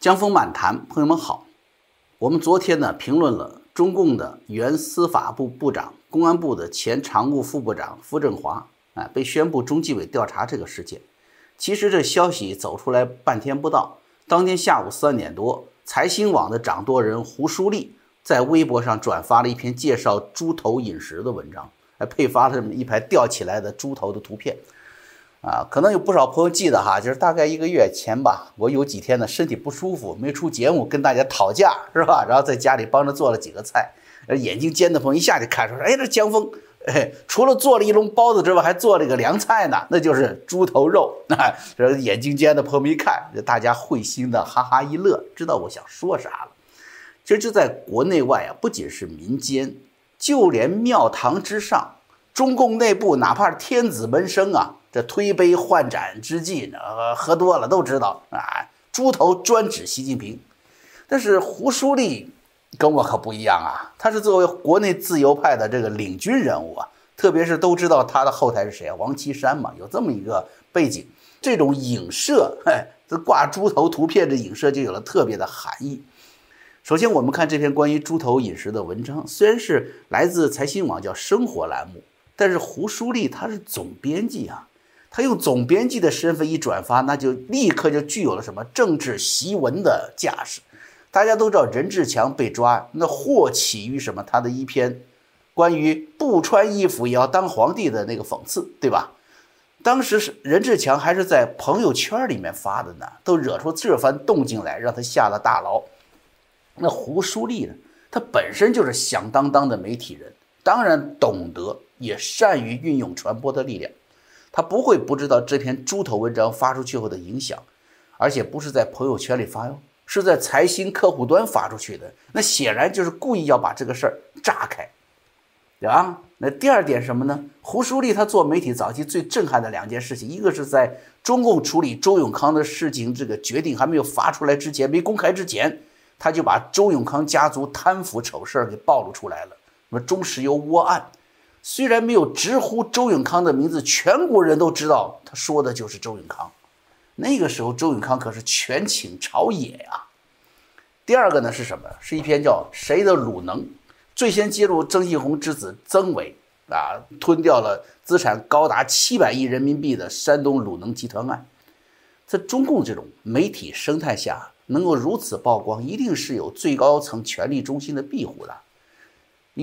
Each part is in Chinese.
江峰满谈，朋友们好。我们昨天呢评论了中共的原司法部部长、公安部的前常务副部长傅政华啊被宣布中纪委调查这个事件。其实这消息走出来半天不到，当天下午三点多，财新网的掌舵人胡舒立在微博上转发了一篇介绍猪头饮食的文章，还配发了这么一排吊起来的猪头的图片。啊，可能有不少朋友记得哈，就是大概一个月前吧，我有几天呢身体不舒服，没出节目跟大家讨价是吧？然后在家里帮着做了几个菜，眼睛尖的朋友一下就看出来，哎，这江峰，哎，除了做了一笼包子之外，还做了一个凉菜呢，那就是猪头肉。啊，这眼睛尖的朋友们一看，大家会心的哈哈一乐，知道我想说啥了。其实就在国内外啊，不仅是民间，就连庙堂之上，中共内部哪怕是天子门生啊。这推杯换盏之际呢，喝多了都知道啊，猪头专指习近平。但是胡舒立跟我可不一样啊，他是作为国内自由派的这个领军人物啊，特别是都知道他的后台是谁啊，王岐山嘛，有这么一个背景，这种影射，哎，这挂猪头图片的影射就有了特别的含义。首先，我们看这篇关于猪头饮食的文章，虽然是来自财新网叫生活栏目，但是胡舒立他是总编辑啊。他用总编辑的身份一转发，那就立刻就具有了什么政治檄文的架势。大家都知道任志强被抓，那祸起于什么？他的一篇关于不穿衣服也要当皇帝的那个讽刺，对吧？当时是任志强还是在朋友圈里面发的呢，都惹出这番动静来，让他下了大牢。那胡舒立呢？他本身就是响当当的媒体人，当然懂得也善于运用传播的力量。他不会不知道这篇猪头文章发出去后的影响，而且不是在朋友圈里发哟，是在财新客户端发出去的。那显然就是故意要把这个事儿炸开，对吧？那第二点什么呢？胡舒立他做媒体早期最震撼的两件事情，一个是在中共处理周永康的事情这个决定还没有发出来之前，没公开之前，他就把周永康家族贪腐丑事儿给暴露出来了，什么中石油窝案。虽然没有直呼周永康的名字，全国人都知道他说的就是周永康。那个时候，周永康可是权倾朝野呀。第二个呢是什么？是一篇叫《谁的鲁能》，最先揭露曾庆红之子曾伟啊吞掉了资产高达七百亿人民币的山东鲁能集团案。在中共这种媒体生态下，能够如此曝光，一定是有最高层权力中心的庇护的。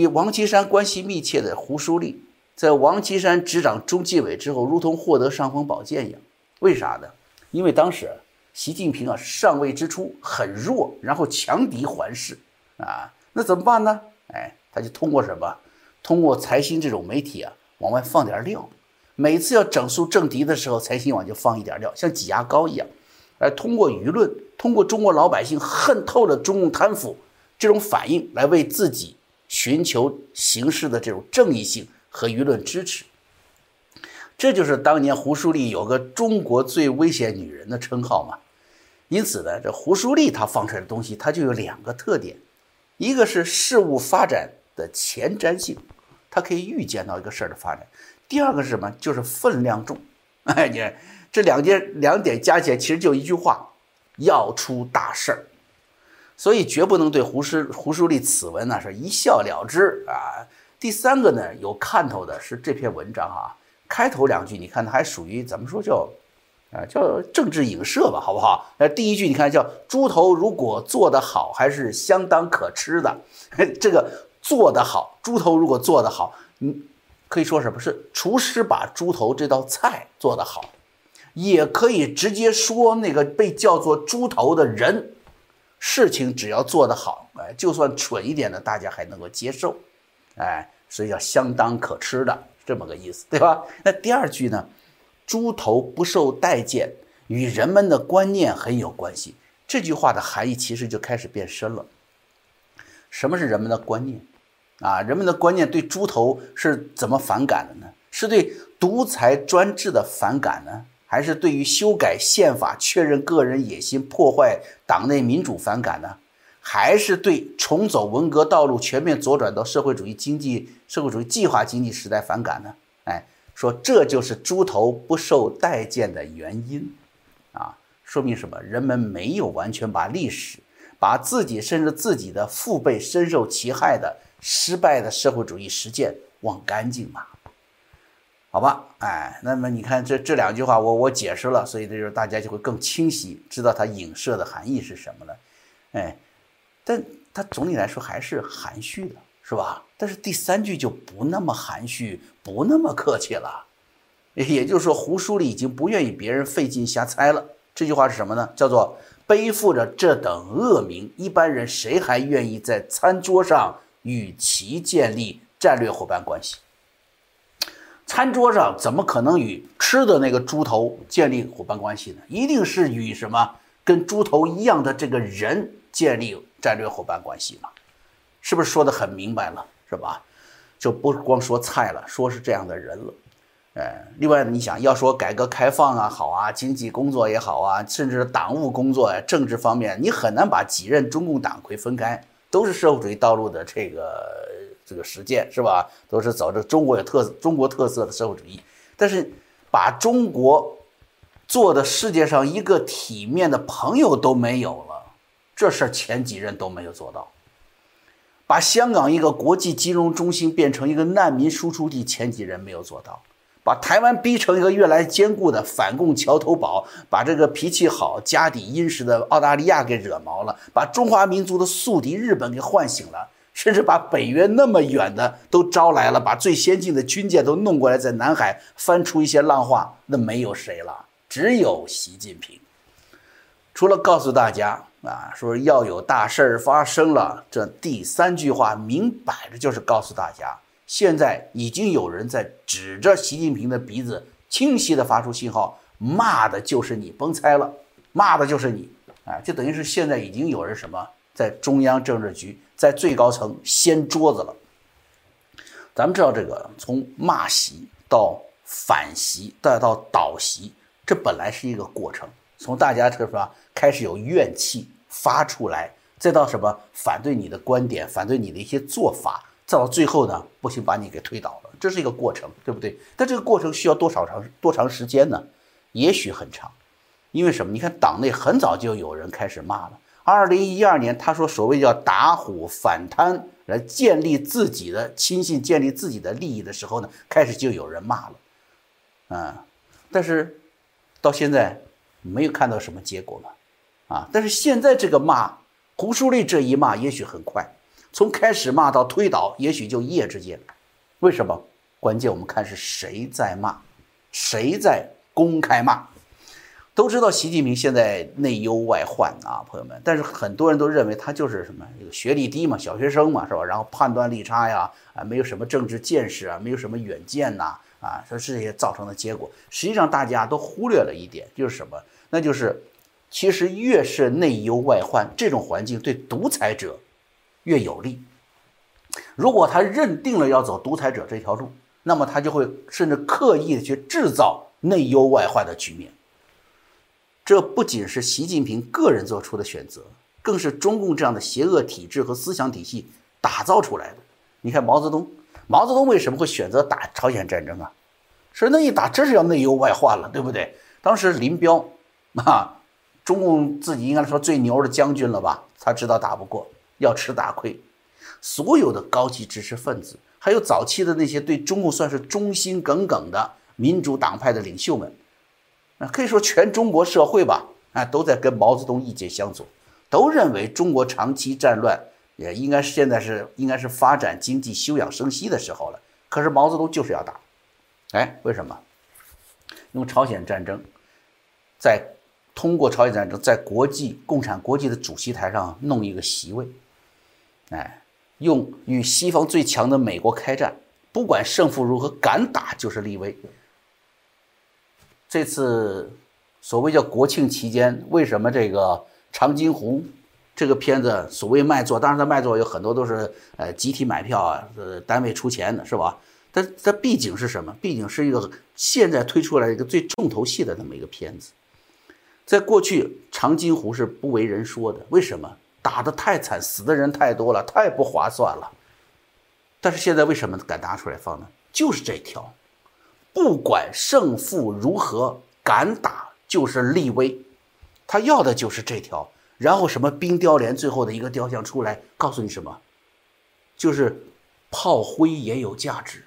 与王岐山关系密切的胡舒立，在王岐山执掌中纪委之后，如同获得尚方宝剑一样。为啥呢？因为当时习近平啊上位之初很弱，然后强敌环视啊，那怎么办呢？哎，他就通过什么？通过财新这种媒体啊，往外放点料。每次要整肃政敌的时候，财新网就放一点料，像挤牙膏一样。而通过舆论，通过中国老百姓恨透了中共贪腐这种反应，来为自己。寻求形式的这种正义性和舆论支持，这就是当年胡舒立有个“中国最危险女人”的称号嘛。因此呢，这胡舒立他放出来的东西，它就有两个特点：一个是事物发展的前瞻性，它可以预见到一个事儿的发展；第二个是什么？就是分量重。哎，你看这两件两点加起来，其实就一句话：要出大事儿。所以绝不能对胡舒胡舒立此文呢是一笑了之啊。第三个呢有看头的是这篇文章啊，开头两句你看它还属于怎么说叫啊叫政治影射吧，好不好？那第一句你看叫猪头如果做得好还是相当可吃的，这个做得好，猪头如果做得好，嗯，可以说什么是厨师把猪头这道菜做得好，也可以直接说那个被叫做猪头的人。事情只要做得好，哎，就算蠢一点的，大家还能够接受，哎，所以叫相当可吃的这么个意思，对吧？那第二句呢，猪头不受待见，与人们的观念很有关系。这句话的含义其实就开始变深了。什么是人们的观念？啊，人们的观念对猪头是怎么反感的呢？是对独裁专制的反感呢？还是对于修改宪法、确认个人野心、破坏党内民主反感呢？还是对重走文革道路、全面左转到社会主义经济、社会主义计划经济时代反感呢？哎，说这就是猪头不受待见的原因啊！说明什么？人们没有完全把历史，把自己甚至自己的父辈深受其害的失败的社会主义实践忘干净嘛？好吧，哎，那么你看这这两句话，我我解释了，所以这就是大家就会更清晰知道它影射的含义是什么了，哎，但它总体来说还是含蓄的，是吧？但是第三句就不那么含蓄，不那么客气了，也就是说，胡舒立已经不愿意别人费劲瞎猜了。这句话是什么呢？叫做背负着这等恶名，一般人谁还愿意在餐桌上与其建立战略伙伴关系？餐桌上怎么可能与吃的那个猪头建立伙伴关系呢？一定是与什么跟猪头一样的这个人建立战略伙伴关系嘛？是不是说的很明白了？是吧？就不光说菜了，说是这样的人了。哎，另外你想要说改革开放啊好啊，经济工作也好啊，甚至党务工作呀、政治方面，你很难把几任中共党魁分开，都是社会主义道路的这个。这个实践是吧？都是走着中国有特中国特色的社会主义，但是把中国做的世界上一个体面的朋友都没有了，这事儿前几任都没有做到。把香港一个国际金融中心变成一个难民输出地，前几任没有做到。把台湾逼成一个越来坚固的反共桥头堡，把这个脾气好、家底殷实的澳大利亚给惹毛了，把中华民族的宿敌日本给唤醒了。甚至把北约那么远的都招来了，把最先进的军舰都弄过来，在南海翻出一些浪花，那没有谁了，只有习近平。除了告诉大家啊，说要有大事儿发生了，这第三句话明摆着就是告诉大家，现在已经有人在指着习近平的鼻子，清晰的发出信号，骂的就是你，甭猜了，骂的就是你，啊，就等于是现在已经有人什么。在中央政治局，在最高层掀桌子了。咱们知道，这个从骂席到反席，再到倒席，这本来是一个过程。从大家这说开始有怨气发出来，再到什么反对你的观点，反对你的一些做法，再到最后呢，不行把你给推倒了，这是一个过程，对不对？但这个过程需要多少长多长时间呢？也许很长，因为什么？你看党内很早就有人开始骂了。二零一二年，他说所谓叫打虎反贪来建立自己的亲信、建立自己的利益的时候呢，开始就有人骂了，啊，但是到现在没有看到什么结果嘛，啊，但是现在这个骂胡舒立这一骂，也许很快，从开始骂到推倒，也许就一夜之间。为什么？关键我们看是谁在骂，谁在公开骂。都知道习近平现在内忧外患啊，朋友们。但是很多人都认为他就是什么，这个学历低嘛，小学生嘛，是吧？然后判断力差呀，啊，没有什么政治见识啊，没有什么远见呐，啊，说是这些造成的结果。实际上大家都忽略了一点，就是什么？那就是其实越是内忧外患，这种环境对独裁者越有利。如果他认定了要走独裁者这条路，那么他就会甚至刻意的去制造内忧外患的局面。这不仅是习近平个人做出的选择，更是中共这样的邪恶体制和思想体系打造出来的。你看毛泽东，毛泽东为什么会选择打朝鲜战争啊？说那一打真是要内忧外患了，对不对？当时林彪啊，中共自己应该说最牛的将军了吧？他知道打不过，要吃大亏。所有的高级知识分子，还有早期的那些对中共算是忠心耿耿的民主党派的领袖们。啊，可以说全中国社会吧，啊，都在跟毛泽东意见相左，都认为中国长期战乱，也应该是现在是应该是发展经济休养生息的时候了。可是毛泽东就是要打，哎，为什么？用朝鲜战争，在通过朝鲜战争在国际共产国际的主席台上弄一个席位，哎，用与西方最强的美国开战，不管胜负如何，敢打就是立威。这次所谓叫国庆期间，为什么这个《长津湖》这个片子所谓卖座？当然，它卖座有很多都是呃集体买票啊，呃单位出钱的是吧？但它毕竟是什么？毕竟是一个现在推出来一个最重头戏的那么一个片子。在过去，《长津湖》是不为人说的，为什么？打得太惨，死的人太多了，太不划算了。但是现在为什么敢拿出来放呢？就是这条。不管胜负如何，敢打就是立威。他要的就是这条。然后什么冰雕连最后的一个雕像出来，告诉你什么？就是炮灰也有价值，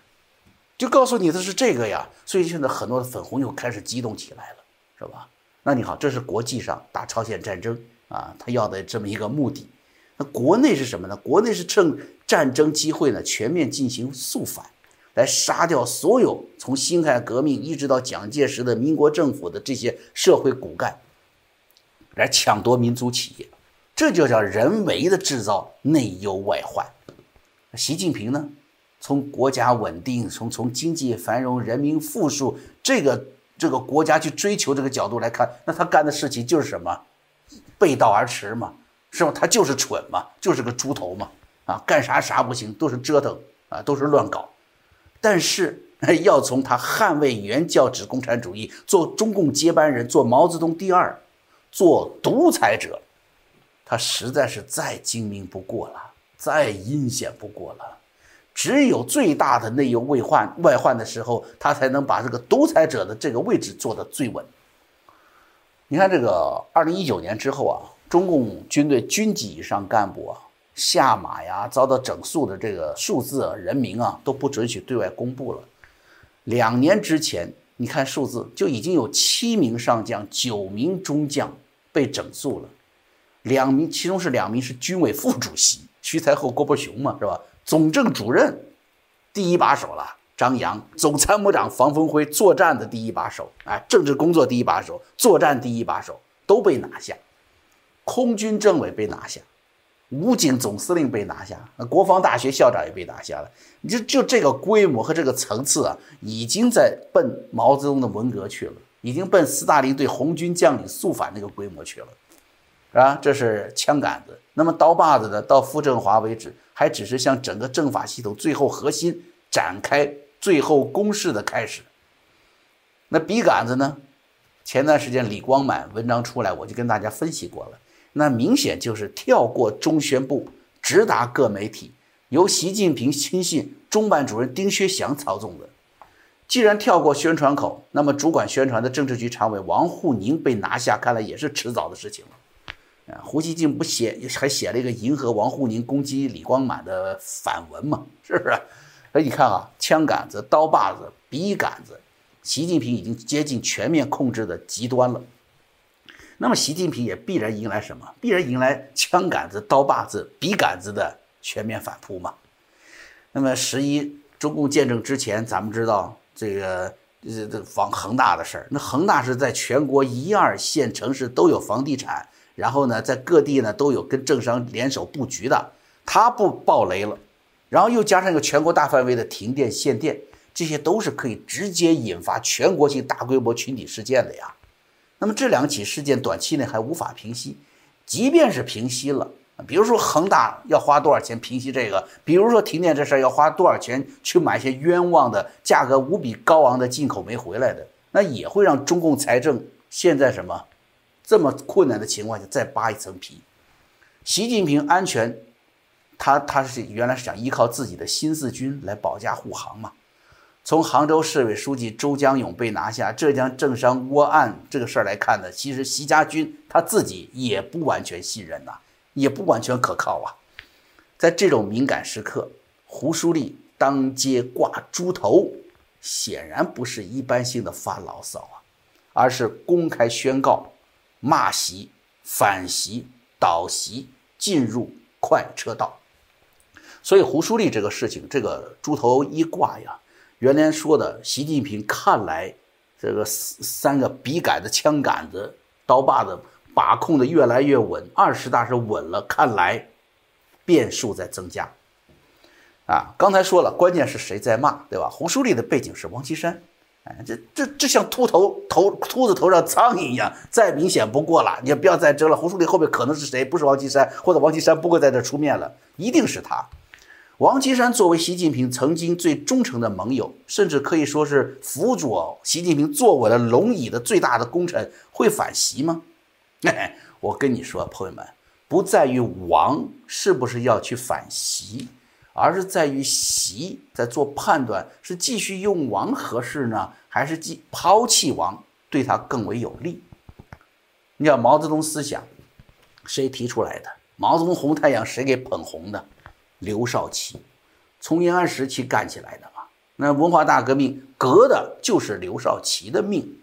就告诉你的是这个呀。所以现在很多的粉红又开始激动起来了，是吧？那你好，这是国际上打朝鲜战争啊，他要的这么一个目的。那国内是什么呢？国内是趁战争机会呢，全面进行肃反，来杀掉所有从辛亥革命一直到蒋介石的民国政府的这些社会骨干。来抢夺民族企业，这就叫人为的制造内忧外患。习近平呢，从国家稳定、从从经济繁荣、人民富庶这个这个国家去追求这个角度来看，那他干的事情就是什么？背道而驰嘛，是吧？他就是蠢嘛，就是个猪头嘛，啊，干啥啥不行，都是折腾啊，都是乱搞。但是 要从他捍卫原教旨共产主义，做中共接班人，做毛泽东第二。做独裁者，他实在是再精明不过了，再阴险不过了。只有最大的内忧外患外患的时候，他才能把这个独裁者的这个位置做得最稳。你看，这个二零一九年之后啊，中共军队军级以上干部啊下马呀，遭到整肃的这个数字人名啊，都不准许对外公布了。两年之前，你看数字就已经有七名上将，九名中将。被整肃了，两名，其中是两名是军委副主席徐才厚、郭伯雄嘛，是吧？总政主任，第一把手了，张扬；总参谋长房峰辉，作战的第一把手，哎，政治工作第一把手，作战第一把手都被拿下，空军政委被拿下，武警总司令被拿下，那国防大学校长也被拿下了。你就就这个规模和这个层次啊，已经在奔毛泽东的文革去了。已经奔斯大林对红军将领肃反那个规模去了，是吧？这是枪杆子。那么刀把子呢？到傅政华为止，还只是向整个政法系统最后核心展开最后攻势的开始。那笔杆子呢？前段时间李光满文章出来，我就跟大家分析过了。那明显就是跳过中宣部，直达各媒体，由习近平亲信中办主任丁薛祥操纵的。既然跳过宣传口，那么主管宣传的政治局常委王沪宁被拿下，看来也是迟早的事情了。啊，胡锡进不写还写了一个迎合王沪宁攻击李光满的反文嘛？是不是？所以你看啊，枪杆子、刀把子、笔杆子，习近平已经接近全面控制的极端了。那么习近平也必然迎来什么？必然迎来枪杆子、刀把子、笔杆子的全面反扑嘛？那么十一中共建政之前，咱们知道。这个这这房恒大的事儿，那恒大是在全国一二线城市都有房地产，然后呢，在各地呢都有跟政商联手布局的，它不爆雷了，然后又加上一个全国大范围的停电限电，这些都是可以直接引发全国性大规模群体事件的呀。那么这两起事件短期内还无法平息，即便是平息了。比如说恒大要花多少钱平息这个？比如说停电这事儿要花多少钱去买些冤枉的、价格无比高昂的进口煤回来的？那也会让中共财政现在什么这么困难的情况下再扒一层皮。习近平安全，他他是原来是想依靠自己的新四军来保驾护航嘛？从杭州市委书记周江勇被拿下、浙江政商窝案这个事儿来看呢，其实习家军他自己也不完全信任呐。也不完全可靠啊！在这种敏感时刻，胡舒立当街挂猪头，显然不是一般性的发牢骚啊，而是公开宣告骂习、反习、倒习进入快车道。所以胡舒立这个事情，这个猪头一挂呀，原来说的习近平看来这个三个笔杆子、枪杆子、刀把子。把控的越来越稳，二十大是稳了，看来变数在增加。啊，刚才说了，关键是谁在骂，对吧？胡舒立的背景是王岐山，哎，这这这像秃头头秃子头上苍蝇一样，再明显不过了。你也不要再争了，胡舒立后面可能是谁？不是王岐山，或者王岐山不会在这出面了，一定是他。王岐山作为习近平曾经最忠诚的盟友，甚至可以说是辅佐习近平坐稳了龙椅的最大的功臣，会反习吗？哎，我跟你说，朋友们，不在于王是不是要去反习，而是在于习在做判断，是继续用王合适呢，还是继抛弃王对他更为有利？你看毛泽东思想，谁提出来的？毛泽东红太阳谁给捧红的？刘少奇，从延安时期干起来的嘛。那文化大革命革的就是刘少奇的命。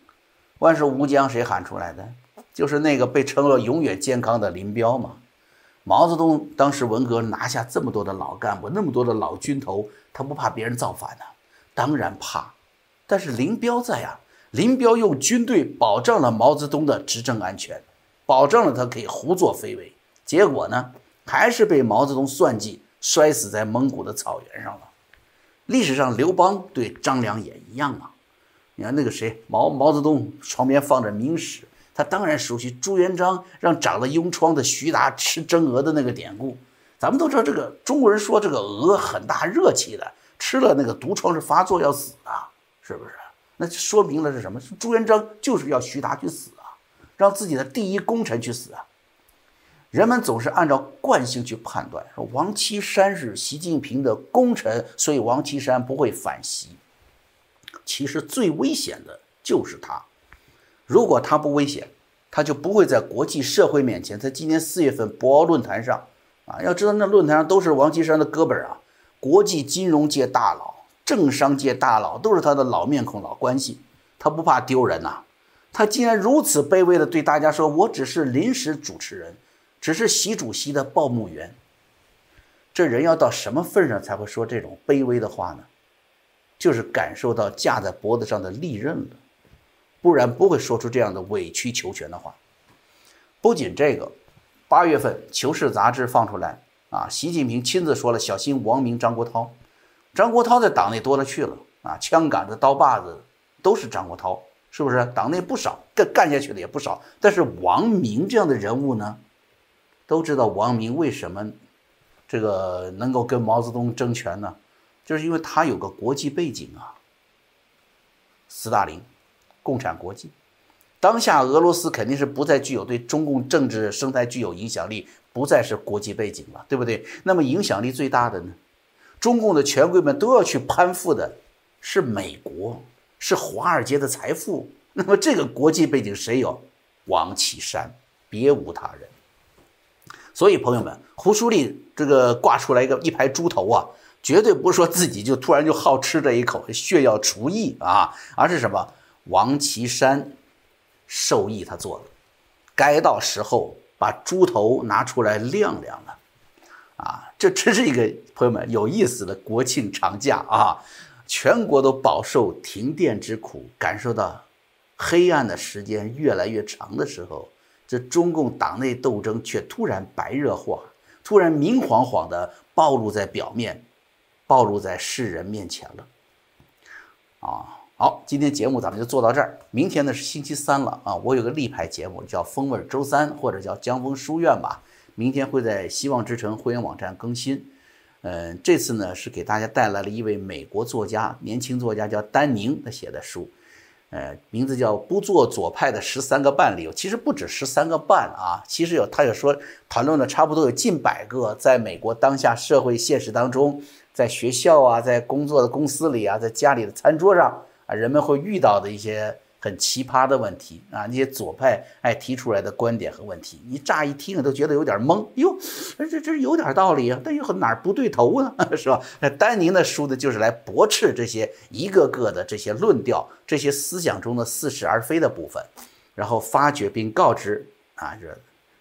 万寿无疆谁喊出来的？就是那个被称为永远健康的林彪嘛。毛泽东当时文革拿下这么多的老干部，那么多的老军头，他不怕别人造反呢？当然怕。但是林彪在啊。林彪用军队保障了毛泽东的执政安全，保障了他可以胡作非为。结果呢，还是被毛泽东算计，摔死在蒙古的草原上了。历史上，刘邦对张良也一样啊。你看那个谁，毛毛泽东床边放着明史，他当然熟悉朱元璋让长了痈疮的徐达吃蒸鹅的那个典故。咱们都知道，这个中国人说这个鹅很大热气的，吃了那个毒疮是发作要死的，是不是？那说明了是什么？朱元璋就是要徐达去死啊，让自己的第一功臣去死啊。人们总是按照惯性去判断，说王岐山是习近平的功臣，所以王岐山不会反袭。其实最危险的就是他，如果他不危险，他就不会在国际社会面前，在今年四月份博鳌论坛上啊，要知道那论坛上都是王岐山的哥们儿啊，国际金融界大佬。政商界大佬都是他的老面孔、老关系，他不怕丢人呐。他竟然如此卑微的对大家说：“我只是临时主持人，只是习主席的报幕员。”这人要到什么份上才会说这种卑微的话呢？就是感受到架在脖子上的利刃了，不然不会说出这样的委曲求全的话。不仅这个，八月份《求是》杂志放出来啊，习近平亲自说了：“小心王明、张国焘。”张国焘在党内多了去了啊，枪杆子、刀把子都是张国焘，是不是？党内不少干干下去的也不少。但是王明这样的人物呢，都知道王明为什么这个能够跟毛泽东争权呢？就是因为他有个国际背景啊。斯大林，共产国际，当下俄罗斯肯定是不再具有对中共政治生态具有影响力，不再是国际背景了，对不对？那么影响力最大的呢？中共的权贵们都要去攀附的，是美国，是华尔街的财富。那么这个国际背景谁有？王岐山，别无他人。所以朋友们，胡舒立这个挂出来一个一排猪头啊，绝对不是说自己就突然就好吃这一口炫耀厨艺啊，而是什么？王岐山授意他做的，该到时候把猪头拿出来晾晾了。啊，这真是一个朋友们有意思的国庆长假啊！全国都饱受停电之苦，感受到黑暗的时间越来越长的时候，这中共党内斗争却突然白热化，突然明晃晃的暴露在表面，暴露在世人面前了。啊，好，今天节目咱们就做到这儿。明天呢是星期三了啊，我有个立牌节目叫“风味周三”或者叫“江风书院”吧。明天会在希望之城会员网站更新，嗯，这次呢是给大家带来了一位美国作家，年轻作家叫丹宁他写的书，呃，名字叫《不做左派的十三个半理由》。其实不止十三个半啊，其实有，他有说谈论了差不多有近百个在美国当下社会现实当中，在学校啊，在工作的公司里啊，在家里的餐桌上啊，人们会遇到的一些。很奇葩的问题啊！那些左派爱提出来的观点和问题，你乍一听都觉得有点懵。哟，这这有点道理啊，但又哪儿不对头呢？是吧？那丹宁的书呢，就是来驳斥这些一个个的这些论调、这些思想中的似是而非的部分，然后发掘并告知啊，这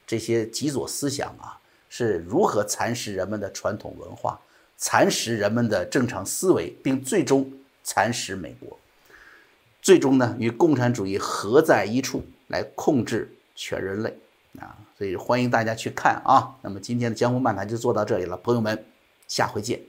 这些极左思想啊是如何蚕食人们的传统文化，蚕食人们的正常思维，并最终蚕食美国。最终呢，与共产主义合在一处，来控制全人类啊！所以欢迎大家去看啊。那么今天的江湖漫谈就做到这里了，朋友们，下回见。